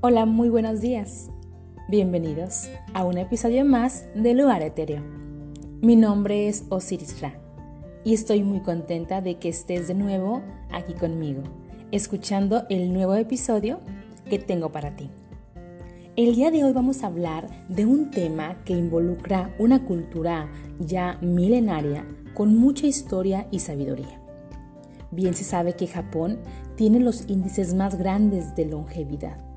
Hola, muy buenos días. Bienvenidos a un episodio más de Lugar Etéreo. Mi nombre es Osiris Ra y estoy muy contenta de que estés de nuevo aquí conmigo, escuchando el nuevo episodio que tengo para ti. El día de hoy vamos a hablar de un tema que involucra una cultura ya milenaria con mucha historia y sabiduría. Bien se sabe que Japón tiene los índices más grandes de longevidad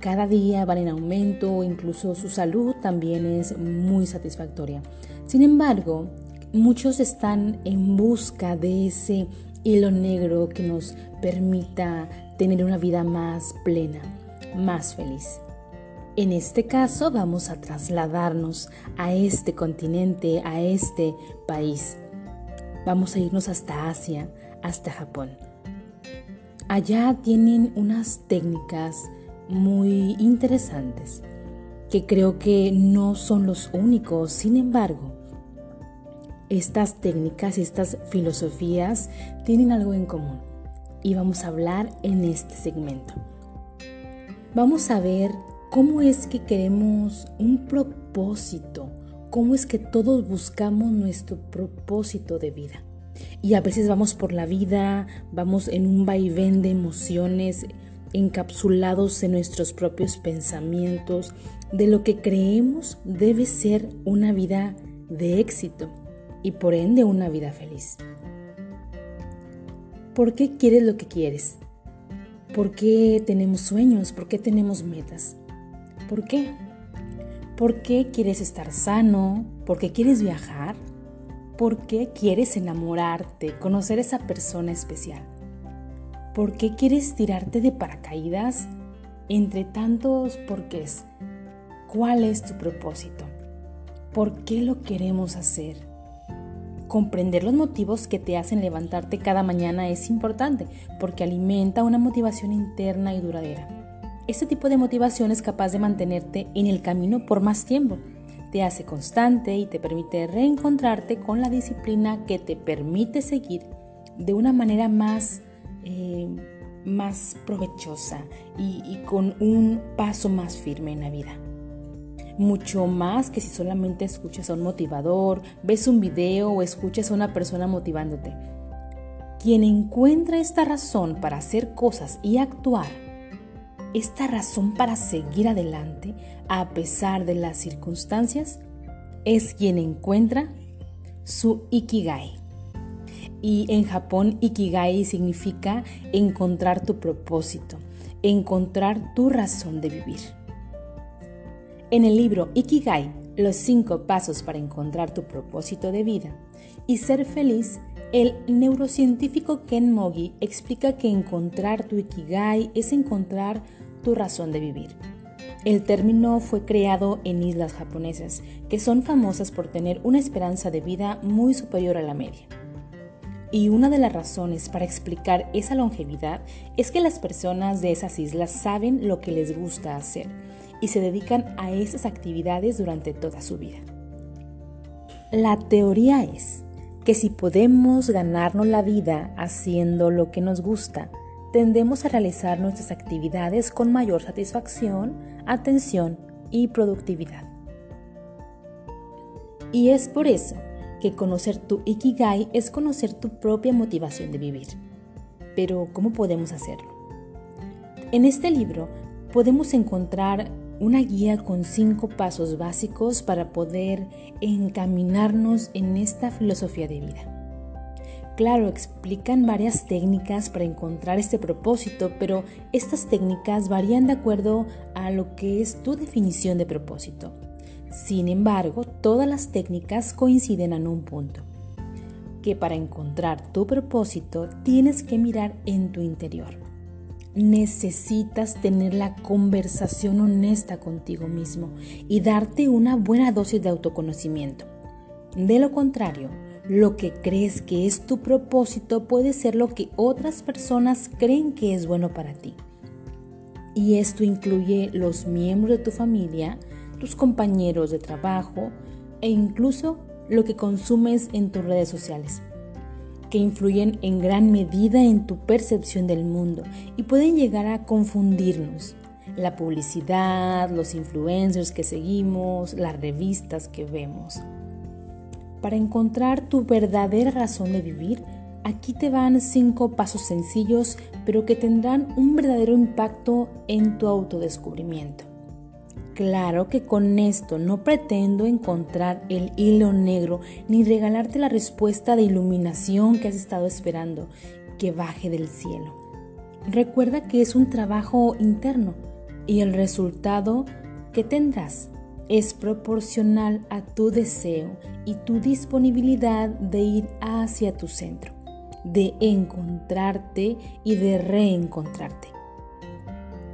cada día van en aumento, incluso su salud también es muy satisfactoria. Sin embargo, muchos están en busca de ese hilo negro que nos permita tener una vida más plena, más feliz. En este caso vamos a trasladarnos a este continente, a este país. Vamos a irnos hasta Asia, hasta Japón. Allá tienen unas técnicas muy interesantes, que creo que no son los únicos. Sin embargo, estas técnicas y estas filosofías tienen algo en común y vamos a hablar en este segmento. Vamos a ver cómo es que queremos un propósito, cómo es que todos buscamos nuestro propósito de vida. Y a veces vamos por la vida, vamos en un vaivén de emociones, encapsulados en nuestros propios pensamientos de lo que creemos debe ser una vida de éxito y por ende una vida feliz. ¿Por qué quieres lo que quieres? ¿Por qué tenemos sueños? ¿Por qué tenemos metas? ¿Por qué? ¿Por qué quieres estar sano? ¿Por qué quieres viajar? ¿Por qué quieres enamorarte, conocer a esa persona especial? ¿Por qué quieres tirarte de paracaídas? Entre tantos porqués, ¿cuál es tu propósito? ¿Por qué lo queremos hacer? Comprender los motivos que te hacen levantarte cada mañana es importante porque alimenta una motivación interna y duradera. Este tipo de motivación es capaz de mantenerte en el camino por más tiempo. Te hace constante y te permite reencontrarte con la disciplina que te permite seguir de una manera más eh, más provechosa y, y con un paso más firme en la vida. Mucho más que si solamente escuchas a un motivador, ves un video o escuchas a una persona motivándote. Quien encuentra esta razón para hacer cosas y actuar, esta razón para seguir adelante a pesar de las circunstancias, es quien encuentra su ikigai. Y en Japón, Ikigai significa encontrar tu propósito, encontrar tu razón de vivir. En el libro Ikigai, los cinco pasos para encontrar tu propósito de vida y ser feliz, el neurocientífico Ken Mogi explica que encontrar tu Ikigai es encontrar tu razón de vivir. El término fue creado en islas japonesas, que son famosas por tener una esperanza de vida muy superior a la media. Y una de las razones para explicar esa longevidad es que las personas de esas islas saben lo que les gusta hacer y se dedican a esas actividades durante toda su vida. La teoría es que si podemos ganarnos la vida haciendo lo que nos gusta, tendemos a realizar nuestras actividades con mayor satisfacción, atención y productividad. Y es por eso que conocer tu Ikigai es conocer tu propia motivación de vivir. Pero, ¿cómo podemos hacerlo? En este libro podemos encontrar una guía con cinco pasos básicos para poder encaminarnos en esta filosofía de vida. Claro, explican varias técnicas para encontrar este propósito, pero estas técnicas varían de acuerdo a lo que es tu definición de propósito. Sin embargo, todas las técnicas coinciden en un punto, que para encontrar tu propósito tienes que mirar en tu interior. Necesitas tener la conversación honesta contigo mismo y darte una buena dosis de autoconocimiento. De lo contrario, lo que crees que es tu propósito puede ser lo que otras personas creen que es bueno para ti. Y esto incluye los miembros de tu familia, tus compañeros de trabajo e incluso lo que consumes en tus redes sociales, que influyen en gran medida en tu percepción del mundo y pueden llegar a confundirnos la publicidad, los influencers que seguimos, las revistas que vemos. Para encontrar tu verdadera razón de vivir, aquí te van cinco pasos sencillos, pero que tendrán un verdadero impacto en tu autodescubrimiento. Claro que con esto no pretendo encontrar el hilo negro ni regalarte la respuesta de iluminación que has estado esperando que baje del cielo. Recuerda que es un trabajo interno y el resultado que tendrás es proporcional a tu deseo y tu disponibilidad de ir hacia tu centro, de encontrarte y de reencontrarte.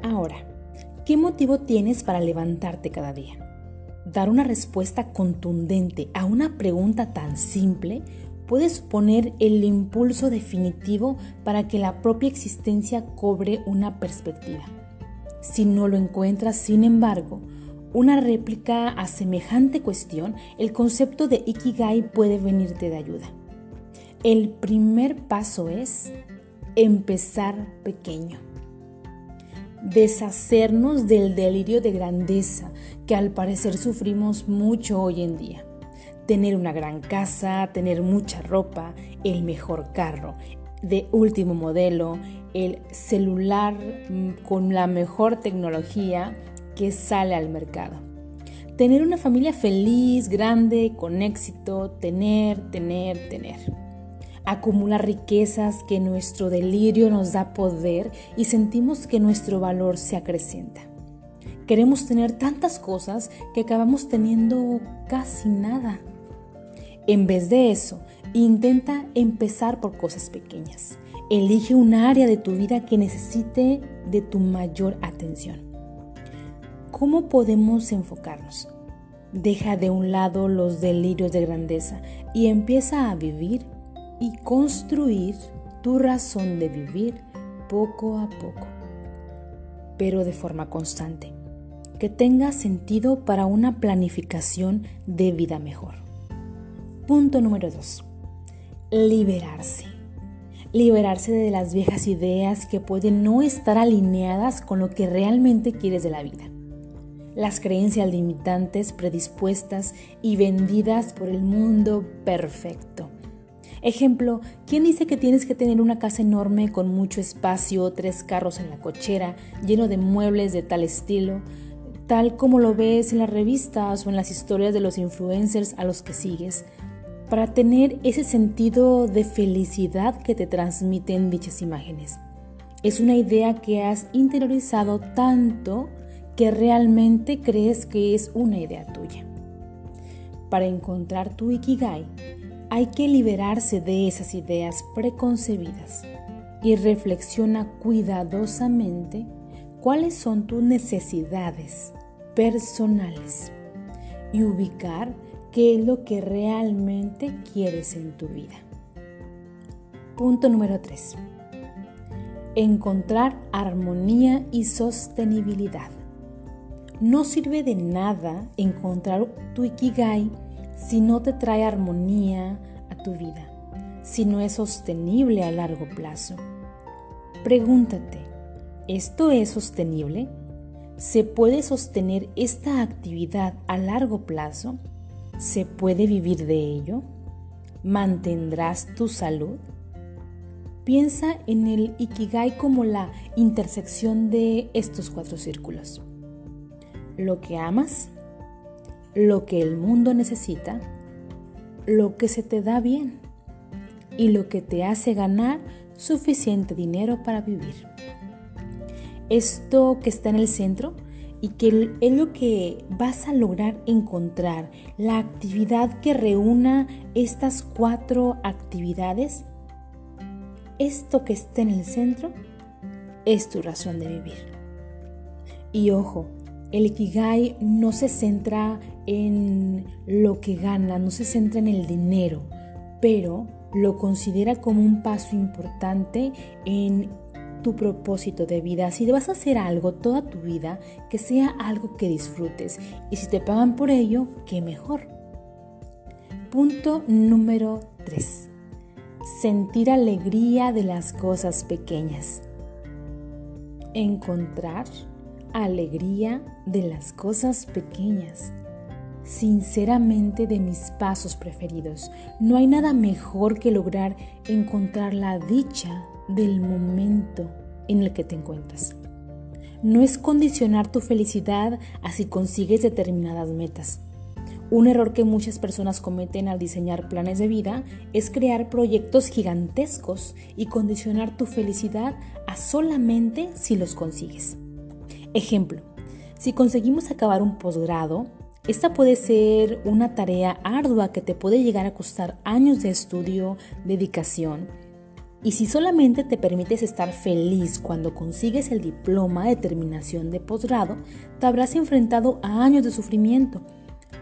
Ahora, ¿qué motivo tienes para levantarte cada día? Dar una respuesta contundente a una pregunta tan simple puede suponer el impulso definitivo para que la propia existencia cobre una perspectiva. Si no lo encuentras, sin embargo, una réplica a semejante cuestión, el concepto de Ikigai puede venirte de ayuda. El primer paso es empezar pequeño. Deshacernos del delirio de grandeza que al parecer sufrimos mucho hoy en día. Tener una gran casa, tener mucha ropa, el mejor carro, de último modelo, el celular mm, con la mejor tecnología, que sale al mercado. Tener una familia feliz, grande, con éxito, tener, tener, tener. Acumular riquezas que nuestro delirio nos da poder y sentimos que nuestro valor se acrecienta. Queremos tener tantas cosas que acabamos teniendo casi nada. En vez de eso, intenta empezar por cosas pequeñas. Elige un área de tu vida que necesite de tu mayor atención. ¿Cómo podemos enfocarnos? Deja de un lado los delirios de grandeza y empieza a vivir y construir tu razón de vivir poco a poco, pero de forma constante, que tenga sentido para una planificación de vida mejor. Punto número 2. Liberarse. Liberarse de las viejas ideas que pueden no estar alineadas con lo que realmente quieres de la vida las creencias limitantes predispuestas y vendidas por el mundo perfecto. Ejemplo, ¿quién dice que tienes que tener una casa enorme con mucho espacio, tres carros en la cochera, lleno de muebles de tal estilo, tal como lo ves en las revistas o en las historias de los influencers a los que sigues, para tener ese sentido de felicidad que te transmiten dichas imágenes? Es una idea que has interiorizado tanto que realmente crees que es una idea tuya. Para encontrar tu Ikigai, hay que liberarse de esas ideas preconcebidas y reflexiona cuidadosamente cuáles son tus necesidades personales y ubicar qué es lo que realmente quieres en tu vida. Punto número 3. Encontrar armonía y sostenibilidad. No sirve de nada encontrar tu ikigai si no te trae armonía a tu vida, si no es sostenible a largo plazo. Pregúntate, ¿esto es sostenible? ¿Se puede sostener esta actividad a largo plazo? ¿Se puede vivir de ello? ¿Mantendrás tu salud? Piensa en el Ikigai como la intersección de estos cuatro círculos lo que amas, lo que el mundo necesita, lo que se te da bien y lo que te hace ganar suficiente dinero para vivir. Esto que está en el centro y que es lo que vas a lograr encontrar, la actividad que reúna estas cuatro actividades, esto que está en el centro es tu razón de vivir. Y ojo, el Ikigai no se centra en lo que gana, no se centra en el dinero, pero lo considera como un paso importante en tu propósito de vida. Si vas a hacer algo toda tu vida, que sea algo que disfrutes. Y si te pagan por ello, qué mejor. Punto número 3. Sentir alegría de las cosas pequeñas. Encontrar alegría de las cosas pequeñas. Sinceramente de mis pasos preferidos. No hay nada mejor que lograr encontrar la dicha del momento en el que te encuentras. No es condicionar tu felicidad a si consigues determinadas metas. Un error que muchas personas cometen al diseñar planes de vida es crear proyectos gigantescos y condicionar tu felicidad a solamente si los consigues. Ejemplo, si conseguimos acabar un posgrado, esta puede ser una tarea ardua que te puede llegar a costar años de estudio, dedicación. Y si solamente te permites estar feliz cuando consigues el diploma de terminación de posgrado, te habrás enfrentado a años de sufrimiento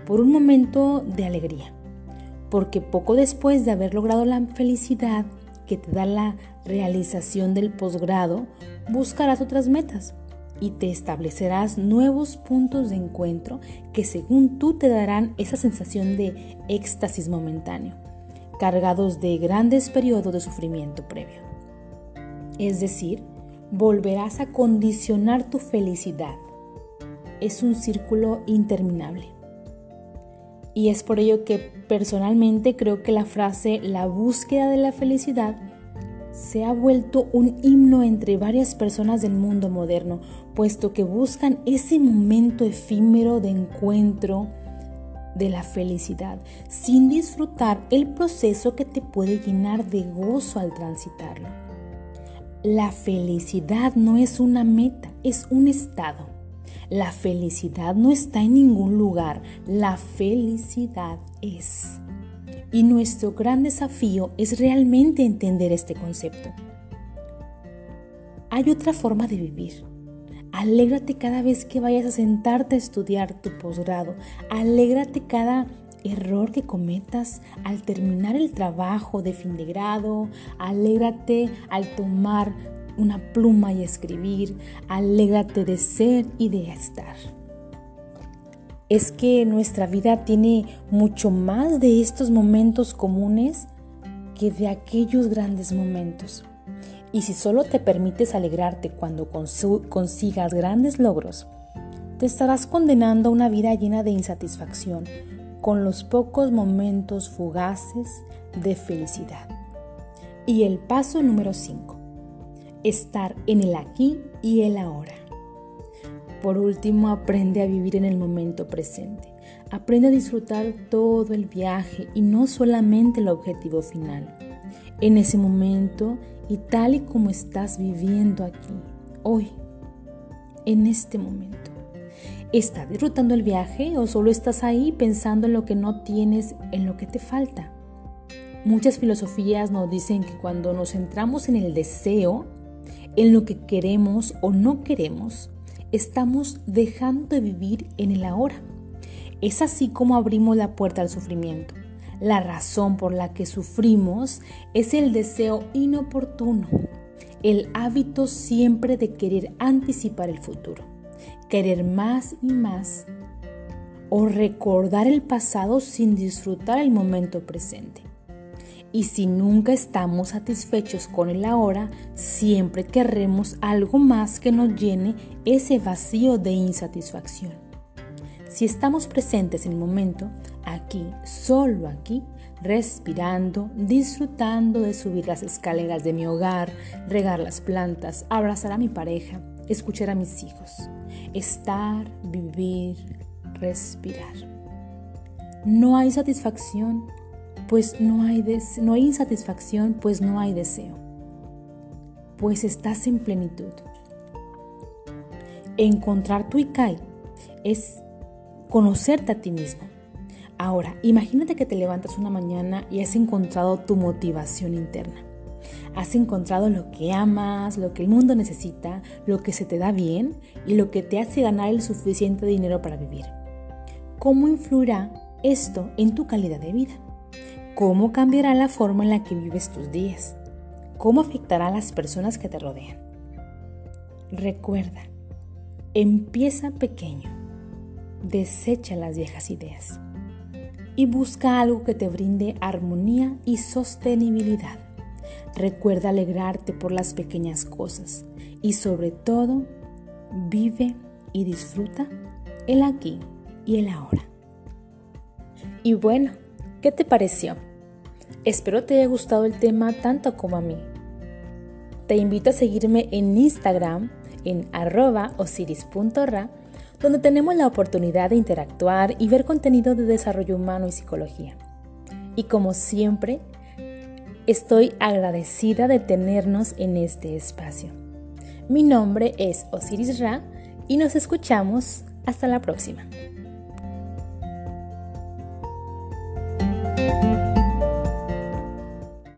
por un momento de alegría. Porque poco después de haber logrado la felicidad que te da la realización del posgrado, buscarás otras metas y te establecerás nuevos puntos de encuentro que según tú te darán esa sensación de éxtasis momentáneo, cargados de grandes periodos de sufrimiento previo. Es decir, volverás a condicionar tu felicidad. Es un círculo interminable. Y es por ello que personalmente creo que la frase la búsqueda de la felicidad se ha vuelto un himno entre varias personas del mundo moderno, puesto que buscan ese momento efímero de encuentro de la felicidad, sin disfrutar el proceso que te puede llenar de gozo al transitarlo. La felicidad no es una meta, es un estado. La felicidad no está en ningún lugar, la felicidad es. Y nuestro gran desafío es realmente entender este concepto. Hay otra forma de vivir. Alégrate cada vez que vayas a sentarte a estudiar tu posgrado. Alégrate cada error que cometas al terminar el trabajo de fin de grado. Alégrate al tomar una pluma y escribir. Alégrate de ser y de estar es que nuestra vida tiene mucho más de estos momentos comunes que de aquellos grandes momentos. Y si solo te permites alegrarte cuando consigas grandes logros, te estarás condenando a una vida llena de insatisfacción con los pocos momentos fugaces de felicidad. Y el paso número 5. Estar en el aquí y el ahora. Por último, aprende a vivir en el momento presente. Aprende a disfrutar todo el viaje y no solamente el objetivo final. En ese momento y tal y como estás viviendo aquí, hoy, en este momento. ¿Estás disfrutando el viaje o solo estás ahí pensando en lo que no tienes, en lo que te falta? Muchas filosofías nos dicen que cuando nos centramos en el deseo, en lo que queremos o no queremos, estamos dejando de vivir en el ahora. Es así como abrimos la puerta al sufrimiento. La razón por la que sufrimos es el deseo inoportuno, el hábito siempre de querer anticipar el futuro, querer más y más o recordar el pasado sin disfrutar el momento presente. Y si nunca estamos satisfechos con el ahora, siempre querremos algo más que nos llene ese vacío de insatisfacción. Si estamos presentes en el momento, aquí, solo aquí, respirando, disfrutando de subir las escaleras de mi hogar, regar las plantas, abrazar a mi pareja, escuchar a mis hijos, estar, vivir, respirar. No hay satisfacción pues no hay, no hay insatisfacción, pues no hay deseo, pues estás en plenitud. Encontrar tu Ikai es conocerte a ti mismo. Ahora, imagínate que te levantas una mañana y has encontrado tu motivación interna. Has encontrado lo que amas, lo que el mundo necesita, lo que se te da bien y lo que te hace ganar el suficiente dinero para vivir. ¿Cómo influirá esto en tu calidad de vida? ¿Cómo cambiará la forma en la que vives tus días? ¿Cómo afectará a las personas que te rodean? Recuerda, empieza pequeño, desecha las viejas ideas y busca algo que te brinde armonía y sostenibilidad. Recuerda alegrarte por las pequeñas cosas y sobre todo, vive y disfruta el aquí y el ahora. Y bueno, ¿qué te pareció? Espero te haya gustado el tema tanto como a mí. Te invito a seguirme en Instagram en osiris.ra, donde tenemos la oportunidad de interactuar y ver contenido de desarrollo humano y psicología. Y como siempre, estoy agradecida de tenernos en este espacio. Mi nombre es Osiris Ra y nos escuchamos hasta la próxima.